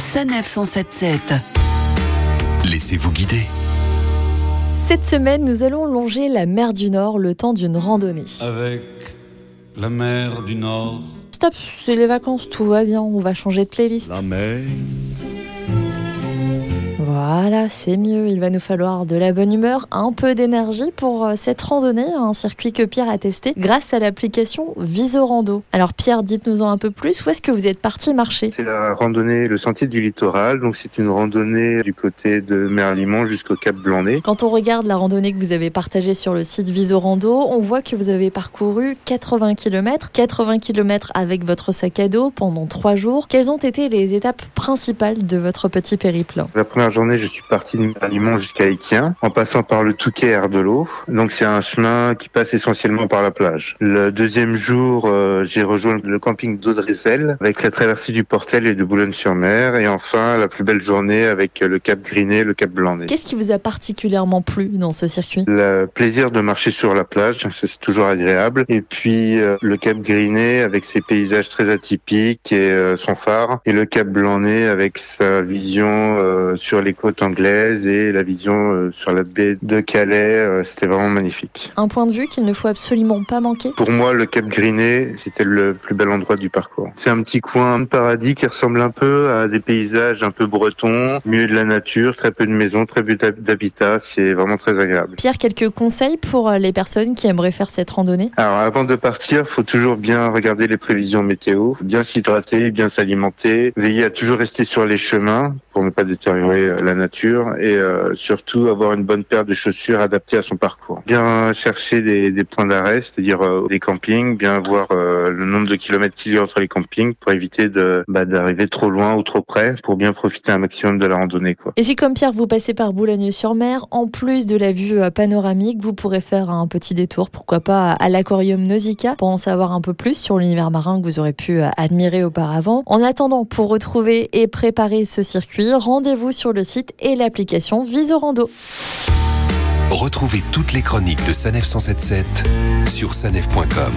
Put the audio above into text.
Sanef 177. Laissez-vous guider. Cette semaine, nous allons longer la mer du Nord le temps d'une randonnée. Avec la mer du Nord. Stop, c'est les vacances, tout va bien, on va changer de playlist. La mer. C'est mieux. Il va nous falloir de la bonne humeur, un peu d'énergie pour euh, cette randonnée, un circuit que Pierre a testé grâce à l'application Visorando. Alors Pierre, dites-nous en un peu plus, où est-ce que vous êtes parti marcher? C'est la randonnée, le sentier du littoral. Donc c'est une randonnée du côté de Merlimont jusqu'au Cap Blanc-Nez. Quand on regarde la randonnée que vous avez partagée sur le site Visorando, on voit que vous avez parcouru 80 km, 80 km avec votre sac à dos pendant trois jours. Quelles ont été les étapes principales de votre petit périple? La première journée, je suis parti de Merlimont jusqu'à Équien, en passant par le Touquet de l'eau. Donc c'est un chemin qui passe essentiellement par la plage. Le deuxième jour, euh, j'ai rejoint le camping d'Audressel avec la traversée du Portel et de Boulogne-sur-Mer. Et enfin, la plus belle journée avec le Cap Griné, le Cap Blanc-Nez. Qu'est-ce qui vous a particulièrement plu dans ce circuit? Le plaisir de marcher sur la plage, c'est toujours agréable. Et puis euh, le Cap Griné avec ses paysages très atypiques et euh, son phare. Et le Cap Blanc-Nez avec sa vision euh, sur les côtes anglaises et la vision euh, sur la baie de Calais. Euh, C'était vraiment magnifique. Un point de vue qu'il ne faut absolument pas manquer? Pour moi, le Cap Griné, c'était le plus bel endroit du parcours. C'est un petit coin de paradis qui ressemble un peu à des paysages un peu bretons, milieu de la nature, très peu de maisons, très peu d'hab- d'habitat. C'est vraiment très agréable. Pierre, quelques conseils pour euh, les personnes qui aimeraient faire cette randonnée? Alors avant de partir, faut toujours bien regarder les prévisions météo, bien s'hydrater, bien s'alimenter, veiller à toujours rester sur les chemins pour ne pas détériorer la nature et euh, surtout avoir une bonne paire de chaussures adaptées à son parcours. Bien chercher des, des points d'arrêt, c'est-à-dire euh, des campings, bien voir euh, le nombre de kilomètres qu'il y a entre les campings pour éviter de bah, d'arriver trop loin ou trop près pour bien profiter un maximum de la randonnée quoi. Et si comme Pierre, vous passez par Boulogne-sur-Mer, en plus de la vue euh, panoramique, vous pourrez faire un petit détour, pourquoi pas à l'aquarium Nausicaa, pour en savoir un peu plus sur l'univers marin que vous aurez pu euh, admirer auparavant. En attendant, pour retrouver et préparer ce circuit, rendez-vous sur le site et l'application Visorando. Retrouvez toutes les chroniques de Sanef 177 sur sanef.com.